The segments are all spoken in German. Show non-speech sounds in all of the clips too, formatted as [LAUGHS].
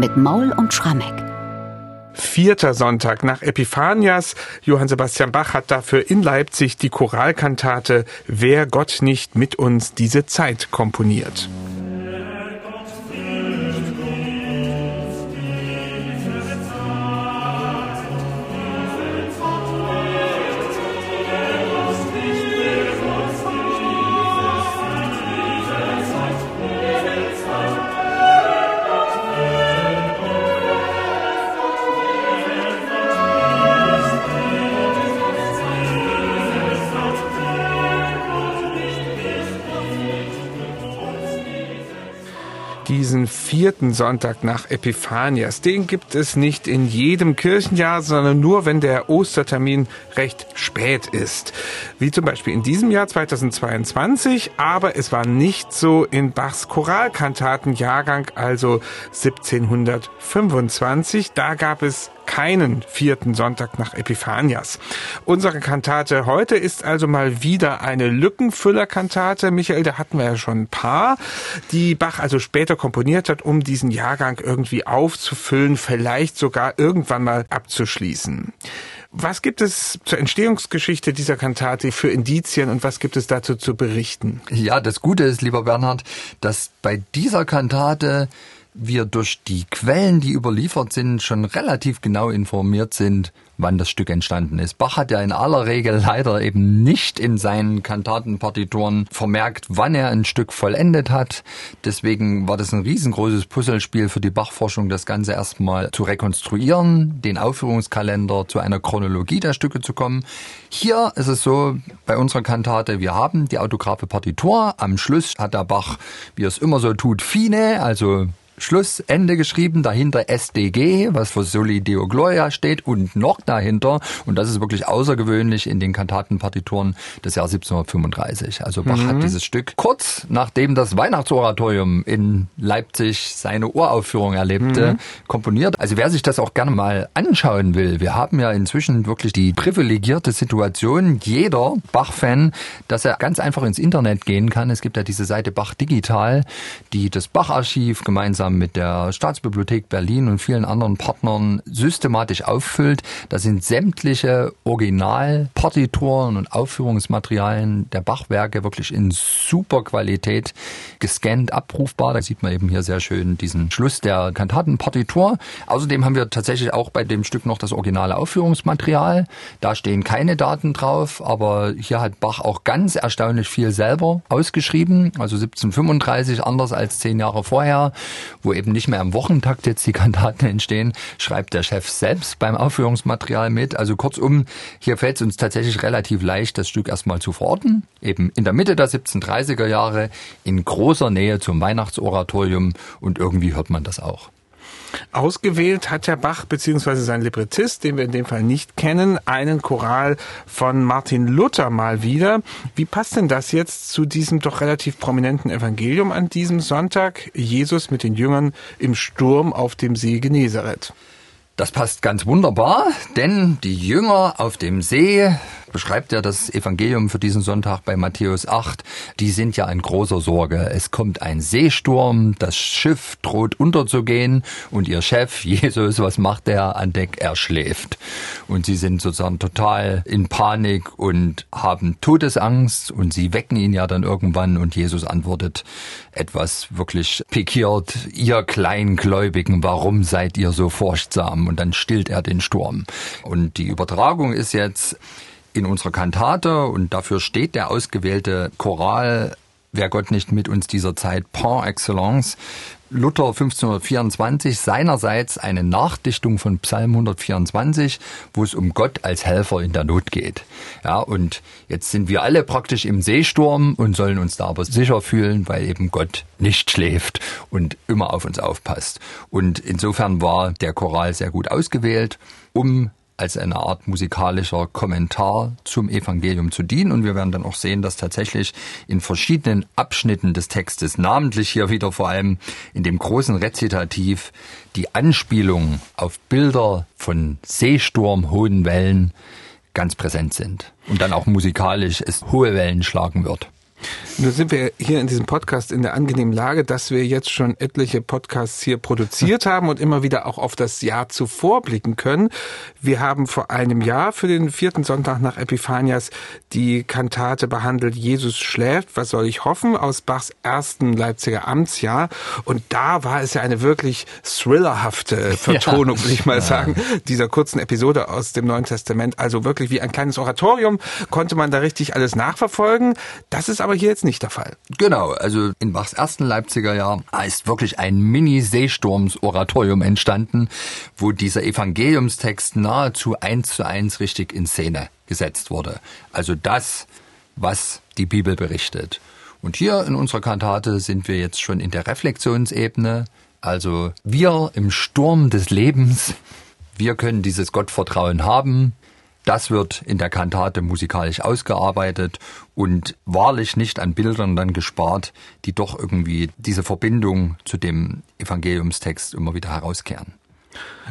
mit Maul und Schrammeck. Vierter Sonntag nach Epiphanias. Johann Sebastian Bach hat dafür in Leipzig die Choralkantate Wer Gott nicht mit uns diese Zeit komponiert. Vierten Sonntag nach Epiphanias. Den gibt es nicht in jedem Kirchenjahr, sondern nur, wenn der Ostertermin recht spät ist. Wie zum Beispiel in diesem Jahr 2022, aber es war nicht so in Bachs Choralkantatenjahrgang, also 1725. Da gab es keinen vierten Sonntag nach Epiphanias. Unsere Kantate heute ist also mal wieder eine Lückenfüllerkantate. Michael, da hatten wir ja schon ein paar, die Bach also später komponiert hat, um diesen Jahrgang irgendwie aufzufüllen, vielleicht sogar irgendwann mal abzuschließen. Was gibt es zur Entstehungsgeschichte dieser Kantate für Indizien und was gibt es dazu zu berichten? Ja, das Gute ist, lieber Bernhard, dass bei dieser Kantate wir durch die Quellen, die überliefert sind, schon relativ genau informiert sind, wann das Stück entstanden ist. Bach hat ja in aller Regel leider eben nicht in seinen Kantatenpartituren vermerkt, wann er ein Stück vollendet hat. Deswegen war das ein riesengroßes Puzzlespiel für die Bachforschung, das Ganze erstmal zu rekonstruieren, den Aufführungskalender zu einer Chronologie der Stücke zu kommen. Hier ist es so, bei unserer Kantate, wir haben die autographe Partitur. Am Schluss hat der Bach, wie er es immer so tut, Fine, also Schlussende geschrieben, dahinter SDG, was für Soli Deo Gloria steht und noch dahinter, und das ist wirklich außergewöhnlich in den Kantatenpartituren des Jahres 1735. Also Bach mhm. hat dieses Stück kurz nachdem das Weihnachtsoratorium in Leipzig seine Uraufführung erlebte, mhm. komponiert. Also wer sich das auch gerne mal anschauen will, wir haben ja inzwischen wirklich die privilegierte Situation, jeder Bach-Fan, dass er ganz einfach ins Internet gehen kann. Es gibt ja diese Seite Bach Digital, die das Bach-Archiv gemeinsam gemeinsam mit der Staatsbibliothek Berlin und vielen anderen Partnern systematisch auffüllt. Da sind sämtliche Originalpartituren und Aufführungsmaterialien der Bachwerke wirklich in super Qualität gescannt abrufbar. Da sieht man eben hier sehr schön diesen Schluss der Kantatenpartitur. Außerdem haben wir tatsächlich auch bei dem Stück noch das originale Aufführungsmaterial. Da stehen keine Daten drauf, aber hier hat Bach auch ganz erstaunlich viel selber ausgeschrieben. Also 1735 anders als zehn Jahre vorher wo eben nicht mehr im Wochentakt jetzt die Kantaten entstehen, schreibt der Chef selbst beim Aufführungsmaterial mit. Also kurzum, hier fällt es uns tatsächlich relativ leicht, das Stück erstmal zu verorten. Eben in der Mitte der 1730er Jahre, in großer Nähe zum Weihnachtsoratorium und irgendwie hört man das auch. Ausgewählt hat Herr Bach bzw. sein Librettist, den wir in dem Fall nicht kennen, einen Choral von Martin Luther mal wieder. Wie passt denn das jetzt zu diesem doch relativ prominenten Evangelium an diesem Sonntag? Jesus mit den Jüngern im Sturm auf dem See Genezareth. Das passt ganz wunderbar, denn die Jünger auf dem See beschreibt ja das Evangelium für diesen Sonntag bei Matthäus 8, die sind ja in großer Sorge. Es kommt ein Seesturm, das Schiff droht unterzugehen und ihr Chef, [LAUGHS] Jesus, was macht er an Deck? Er schläft. Und sie sind sozusagen total in Panik und haben Todesangst und sie wecken ihn ja dann irgendwann und Jesus antwortet etwas wirklich pikiert, ihr Kleingläubigen, warum seid ihr so furchtsam? Und dann stillt er den Sturm. Und die Übertragung ist jetzt, in unserer Kantate und dafür steht der ausgewählte Choral Wer Gott nicht mit uns dieser Zeit par excellence. Luther 1524 seinerseits eine Nachdichtung von Psalm 124, wo es um Gott als Helfer in der Not geht. Ja, und jetzt sind wir alle praktisch im Seesturm und sollen uns da aber sicher fühlen, weil eben Gott nicht schläft und immer auf uns aufpasst. Und insofern war der Choral sehr gut ausgewählt, um als eine Art musikalischer Kommentar zum Evangelium zu dienen. Und wir werden dann auch sehen, dass tatsächlich in verschiedenen Abschnitten des Textes, namentlich hier wieder vor allem in dem großen Rezitativ, die Anspielungen auf Bilder von Seesturm, hohen Wellen ganz präsent sind. Und dann auch musikalisch es hohe Wellen schlagen wird. Nur sind wir hier in diesem Podcast in der angenehmen Lage, dass wir jetzt schon etliche Podcasts hier produziert haben und immer wieder auch auf das Jahr zuvor blicken können. Wir haben vor einem Jahr für den vierten Sonntag nach Epiphanias die Kantate behandelt Jesus schläft, was soll ich hoffen, aus Bachs ersten Leipziger Amtsjahr. Und da war es ja eine wirklich thrillerhafte Vertonung, ja. will ich mal ja. sagen, dieser kurzen Episode aus dem Neuen Testament. Also wirklich wie ein kleines Oratorium konnte man da richtig alles nachverfolgen. Das ist aber hier jetzt nicht der Fall. Genau, also in Bachs ersten Leipziger Jahr ist wirklich ein Mini-Seesturms-Oratorium entstanden, wo dieser Evangeliumstext nahezu eins zu eins richtig in Szene gesetzt wurde. Also das, was die Bibel berichtet. Und hier in unserer Kantate sind wir jetzt schon in der Reflexionsebene. Also wir im Sturm des Lebens, wir können dieses Gottvertrauen haben. Das wird in der Kantate musikalisch ausgearbeitet und wahrlich nicht an Bildern dann gespart, die doch irgendwie diese Verbindung zu dem Evangeliumstext immer wieder herauskehren.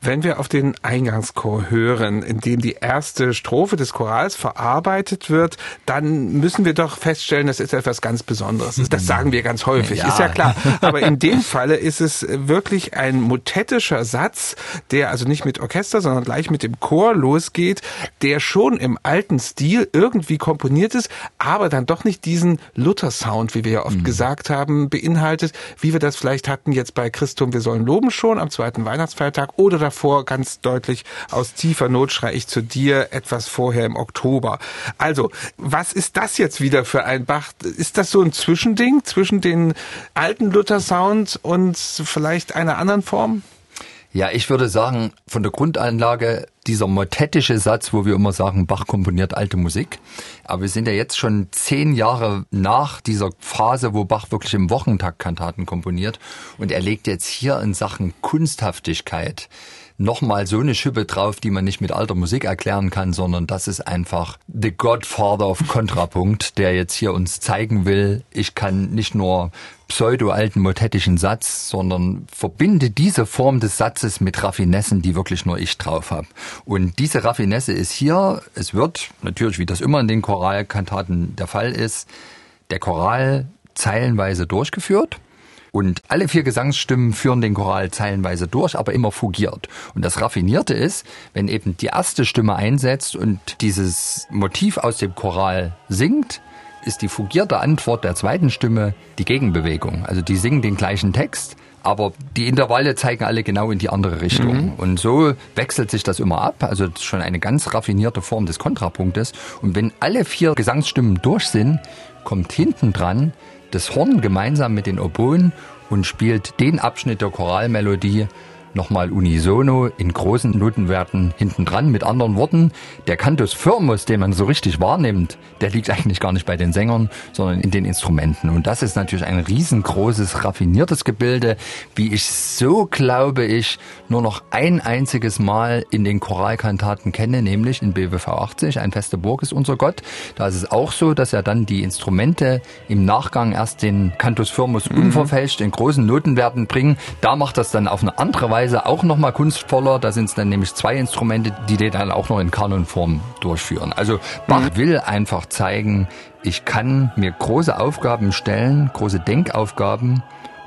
Wenn wir auf den Eingangschor hören, in dem die erste Strophe des Chorals verarbeitet wird, dann müssen wir doch feststellen, das ist etwas ganz Besonderes. [LAUGHS] Das sagen wir ganz häufig, ja. ist ja klar. Aber in dem Falle ist es wirklich ein motettischer Satz, der also nicht mit Orchester, sondern gleich mit dem Chor losgeht, der schon im alten Stil irgendwie komponiert ist, aber dann doch nicht diesen Luther-Sound, wie wir ja oft mhm. gesagt haben, beinhaltet, wie wir das vielleicht hatten jetzt bei Christum, wir sollen loben schon am zweiten Weihnachtsfeiertag oder davor ganz deutlich aus tiefer Not schrei ich zu dir etwas vorher im Oktober. Also, was ist das jetzt wieder für ein Bach? Ist das so ein Zwischending zwischen den alten Luther-Sound und vielleicht einer anderen Form? Ja, ich würde sagen, von der Grundanlage dieser motettische Satz, wo wir immer sagen, Bach komponiert alte Musik. Aber wir sind ja jetzt schon zehn Jahre nach dieser Phase, wo Bach wirklich im Wochentakt Kantaten komponiert. Und er legt jetzt hier in Sachen Kunsthaftigkeit nochmal so eine Schippe drauf, die man nicht mit alter Musik erklären kann, sondern das ist einfach the Godfather of Kontrapunkt, der jetzt hier uns zeigen will, ich kann nicht nur pseudo-alten motettischen Satz, sondern verbinde diese Form des Satzes mit Raffinessen, die wirklich nur ich drauf habe. Und diese Raffinesse ist hier, es wird natürlich, wie das immer in den Choralkantaten der Fall ist, der Choral zeilenweise durchgeführt. Und alle vier Gesangsstimmen führen den Choral zeilenweise durch, aber immer fugiert. Und das Raffinierte ist, wenn eben die erste Stimme einsetzt und dieses Motiv aus dem Choral singt, ist die fugierte Antwort der zweiten Stimme die Gegenbewegung. Also die singen den gleichen Text, aber die Intervalle zeigen alle genau in die andere Richtung. Mhm. Und so wechselt sich das immer ab. Also schon eine ganz raffinierte Form des Kontrapunktes. Und wenn alle vier Gesangsstimmen durch sind, kommt hinten dran das Horn gemeinsam mit den Oboen und spielt den Abschnitt der Choralmelodie, nochmal unisono in großen Notenwerten hintendran. Mit anderen Worten, der Cantus Firmus, den man so richtig wahrnimmt, der liegt eigentlich gar nicht bei den Sängern, sondern in den Instrumenten. Und das ist natürlich ein riesengroßes, raffiniertes Gebilde, wie ich so, glaube ich, nur noch ein einziges Mal in den Choralkantaten kenne, nämlich in BWV 80, ein feste Burg ist unser Gott. Da ist es auch so, dass er dann die Instrumente im Nachgang erst den Cantus Firmus mhm. unverfälscht in großen Notenwerten bringen. Da macht das dann auf eine andere Weise Weise auch nochmal kunstvoller. Da sind es dann nämlich zwei Instrumente, die die dann auch noch in Kanonform durchführen. Also Bach mhm. will einfach zeigen, ich kann mir große Aufgaben stellen, große Denkaufgaben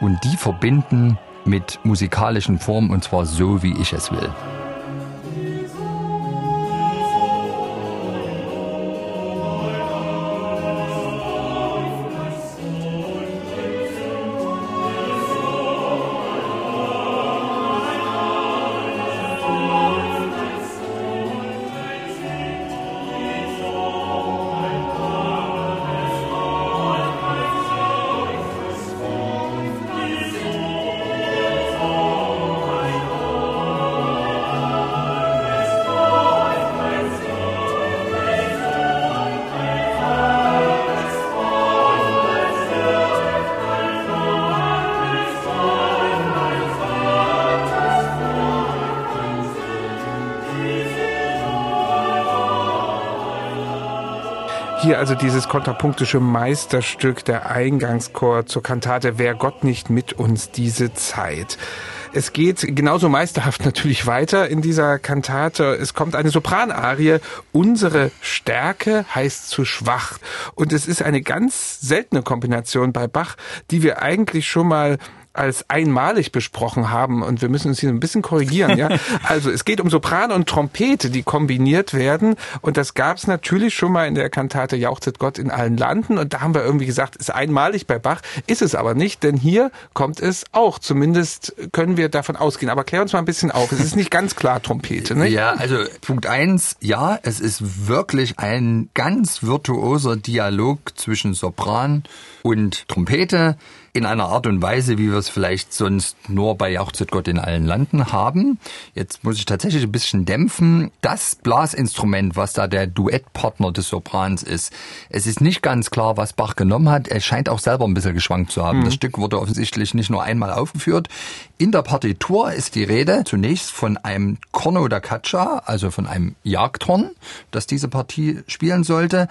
und die verbinden mit musikalischen Formen und zwar so, wie ich es will. Hier also dieses kontrapunktische Meisterstück der Eingangschor zur Kantate Wer Gott nicht mit uns diese Zeit. Es geht genauso meisterhaft [LAUGHS] natürlich weiter in dieser Kantate. Es kommt eine Sopranarie. Unsere Stärke heißt zu schwach. Und es ist eine ganz seltene Kombination bei Bach, die wir eigentlich schon mal als einmalig besprochen haben und wir müssen uns hier ein bisschen korrigieren. Ja? [LAUGHS] Also es geht um Sopran und Trompete, die kombiniert werden und das gab es natürlich schon mal in der Kantate Jauchzet Gott in allen Landen und da haben wir irgendwie gesagt, ist einmalig bei Bach, ist es aber nicht, denn hier kommt es auch. Zumindest können wir davon ausgehen. Aber klär uns mal ein bisschen auf. Es ist nicht ganz klar Trompete. Ne? Ja, also Punkt eins, ja, es ist wirklich ein ganz virtuoser Dialog zwischen Sopran und Trompete in einer Art und Weise, wie wir es vielleicht sonst nur bei Jauchzet Gott in allen Landen haben. Jetzt muss ich tatsächlich ein bisschen dämpfen. Das Blasinstrument, was da der Duettpartner des Soprans ist, es ist nicht ganz klar, was Bach genommen hat. Er scheint auch selber ein bisschen geschwankt zu haben. Mhm. Das Stück wurde offensichtlich nicht nur einmal aufgeführt. In der Partitur ist die Rede zunächst von einem Corno da Caccia, also von einem Jagdhorn, das diese Partie spielen sollte.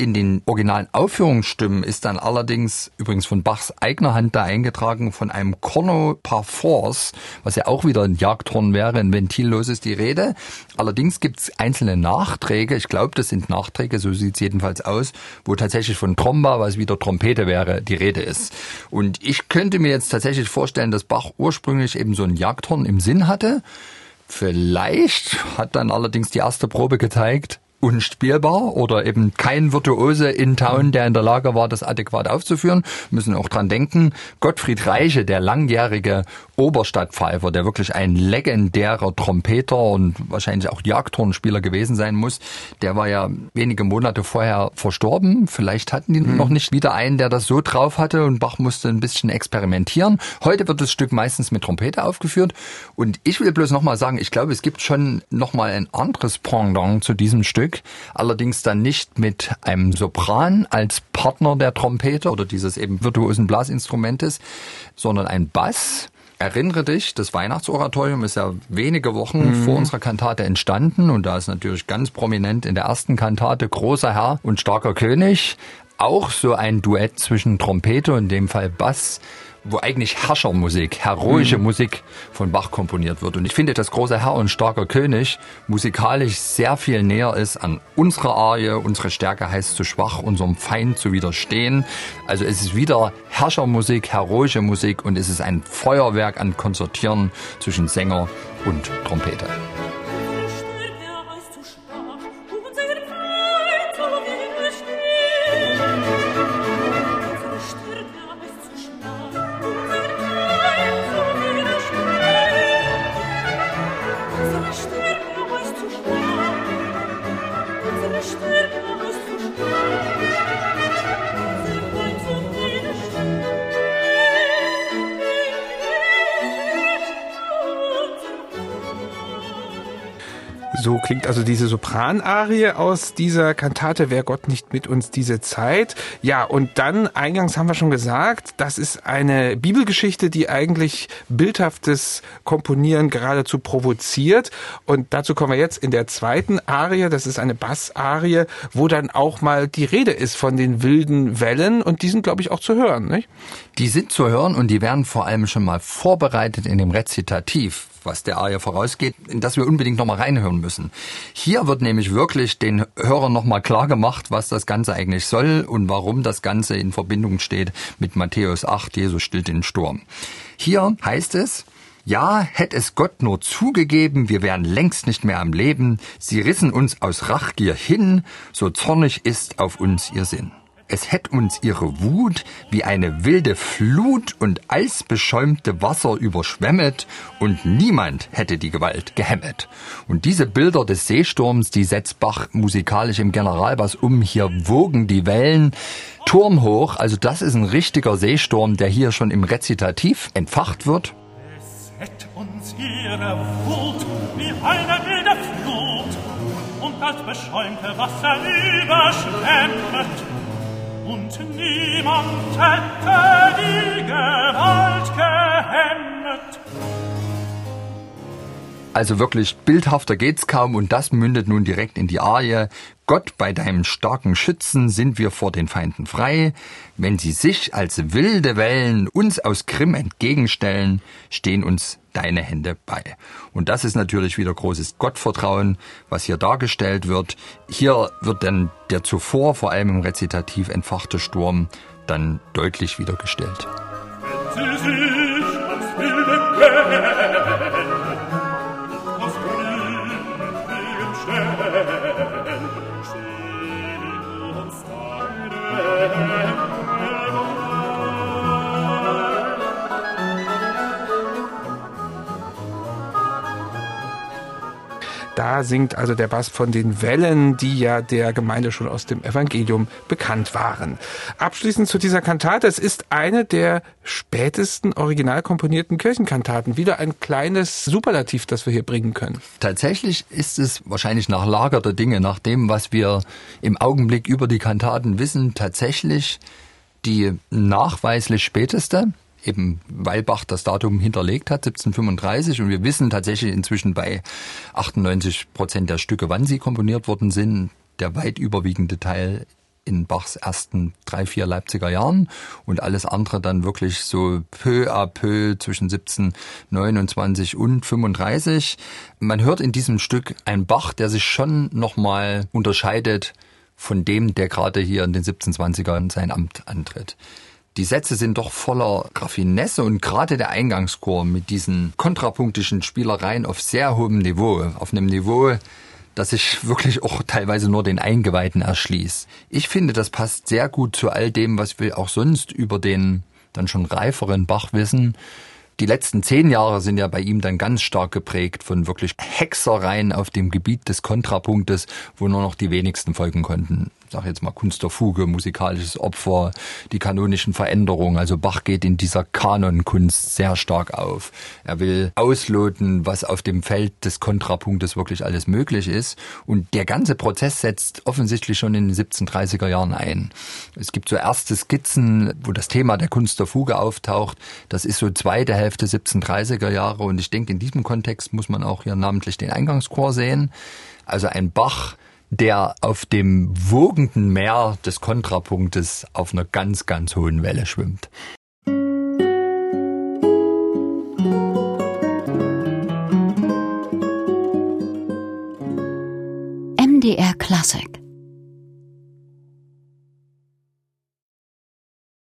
In den originalen Aufführungsstimmen ist dann allerdings übrigens von Bachs eigener Hand da eingetragen von einem Corno par force, was ja auch wieder ein Jagdhorn wäre, ein ventilloses die Rede. Allerdings gibt es einzelne Nachträge, ich glaube, das sind Nachträge, so sieht es jedenfalls aus, wo tatsächlich von Tromba, was wieder Trompete wäre, die Rede ist. Und ich könnte mir jetzt tatsächlich vorstellen, dass Bach ursprünglich eben so ein Jagdhorn im Sinn hatte. Vielleicht hat dann allerdings die erste Probe gezeigt, unspielbar oder eben kein Virtuose in Town, der in der Lage war, das adäquat aufzuführen. Müssen auch dran denken, Gottfried Reiche, der langjährige Oberstadtpfeifer, der wirklich ein legendärer Trompeter und wahrscheinlich auch Jagdhornspieler gewesen sein muss, der war ja wenige Monate vorher verstorben. Vielleicht hatten die mhm. noch nicht wieder einen, der das so drauf hatte und Bach musste ein bisschen experimentieren. Heute wird das Stück meistens mit Trompete aufgeführt und ich will bloß nochmal sagen, ich glaube, es gibt schon nochmal ein anderes Pendant zu diesem Stück allerdings dann nicht mit einem Sopran als Partner der Trompete oder dieses eben virtuosen Blasinstrumentes, sondern ein Bass. Erinnere dich, das Weihnachtsoratorium ist ja wenige Wochen mhm. vor unserer Kantate entstanden und da ist natürlich ganz prominent in der ersten Kantate Großer Herr und starker König auch so ein Duett zwischen Trompete und in dem Fall Bass wo eigentlich Herrschermusik, heroische mhm. Musik von Bach komponiert wird. Und ich finde, dass großer Herr und starker König musikalisch sehr viel näher ist an unserer Arie. Unsere Stärke heißt zu schwach, unserem Feind zu widerstehen. Also es ist wieder Herrschermusik, heroische Musik und es ist ein Feuerwerk an Konzertieren zwischen Sänger und Trompete. So klingt also diese Sopranarie aus dieser Kantate Wer Gott nicht mit uns diese Zeit. Ja, und dann, eingangs haben wir schon gesagt, das ist eine Bibelgeschichte, die eigentlich bildhaftes Komponieren geradezu provoziert. Und dazu kommen wir jetzt in der zweiten Arie, das ist eine Bassarie, wo dann auch mal die Rede ist von den wilden Wellen und die sind, glaube ich, auch zu hören, nicht? Die sind zu hören und die werden vor allem schon mal vorbereitet in dem Rezitativ was der Arie vorausgeht, in das wir unbedingt nochmal reinhören müssen. Hier wird nämlich wirklich den Hörern nochmal klar gemacht, was das Ganze eigentlich soll und warum das Ganze in Verbindung steht mit Matthäus 8, Jesus stillt den Sturm. Hier heißt es, ja, hätte es Gott nur zugegeben, wir wären längst nicht mehr am Leben, sie rissen uns aus Rachgier hin, so zornig ist auf uns ihr Sinn es hätt uns ihre Wut wie eine wilde Flut und eisbeschäumte Wasser überschwemmet und niemand hätte die Gewalt gehemmet. Und diese Bilder des Seesturms, die setzt Bach musikalisch im Generalbass um. Hier wogen die Wellen turmhoch. Also das ist ein richtiger Seesturm, der hier schon im Rezitativ entfacht wird. Es hätt uns ihre Wut wie eine wilde Flut und das beschäumte Wasser überschwemmet und niemand hätte die Gewalt gehemmet. Also wirklich bildhafter geht's kaum und das mündet nun direkt in die Arie. Gott, bei deinem starken Schützen sind wir vor den Feinden frei. Wenn sie sich als wilde Wellen uns aus Krim entgegenstellen, stehen uns deine Hände bei. Und das ist natürlich wieder großes Gottvertrauen, was hier dargestellt wird. Hier wird dann der zuvor vor allem im Rezitativ entfachte Sturm dann deutlich wiedergestellt. Wenn sie sich als wilde Da singt also der Bass von den Wellen, die ja der Gemeinde schon aus dem Evangelium bekannt waren. Abschließend zu dieser Kantate. Es ist eine der spätesten original komponierten Kirchenkantaten. Wieder ein kleines Superlativ, das wir hier bringen können. Tatsächlich ist es wahrscheinlich nach Lager der Dinge, nach dem, was wir im Augenblick über die Kantaten wissen, tatsächlich die nachweislich späteste eben Weilbach das Datum hinterlegt hat, 1735. Und wir wissen tatsächlich inzwischen bei 98 Prozent der Stücke, wann sie komponiert worden sind. Der weit überwiegende Teil in Bachs ersten drei, vier Leipziger Jahren und alles andere dann wirklich so peu à peu zwischen 1729 und 35. Man hört in diesem Stück ein Bach, der sich schon nochmal unterscheidet von dem, der gerade hier in den 1720ern sein Amt antritt. Die Sätze sind doch voller Raffinesse und gerade der Eingangschor mit diesen kontrapunktischen Spielereien auf sehr hohem Niveau, auf einem Niveau, das sich wirklich auch teilweise nur den Eingeweihten erschließt. Ich finde, das passt sehr gut zu all dem, was wir auch sonst über den dann schon reiferen Bach wissen. Die letzten zehn Jahre sind ja bei ihm dann ganz stark geprägt von wirklich Hexereien auf dem Gebiet des Kontrapunktes, wo nur noch die wenigsten folgen konnten sag jetzt mal Kunst der Fuge, musikalisches Opfer, die kanonischen Veränderungen. Also Bach geht in dieser Kanonkunst sehr stark auf. Er will ausloten, was auf dem Feld des Kontrapunktes wirklich alles möglich ist. Und der ganze Prozess setzt offensichtlich schon in den 1730er Jahren ein. Es gibt so erste Skizzen, wo das Thema der Kunst der Fuge auftaucht. Das ist so zweite Hälfte 1730er Jahre. Und ich denke, in diesem Kontext muss man auch hier namentlich den Eingangschor sehen. Also ein Bach, der auf dem wogenden Meer des Kontrapunktes auf einer ganz, ganz hohen Welle schwimmt. MDR Classic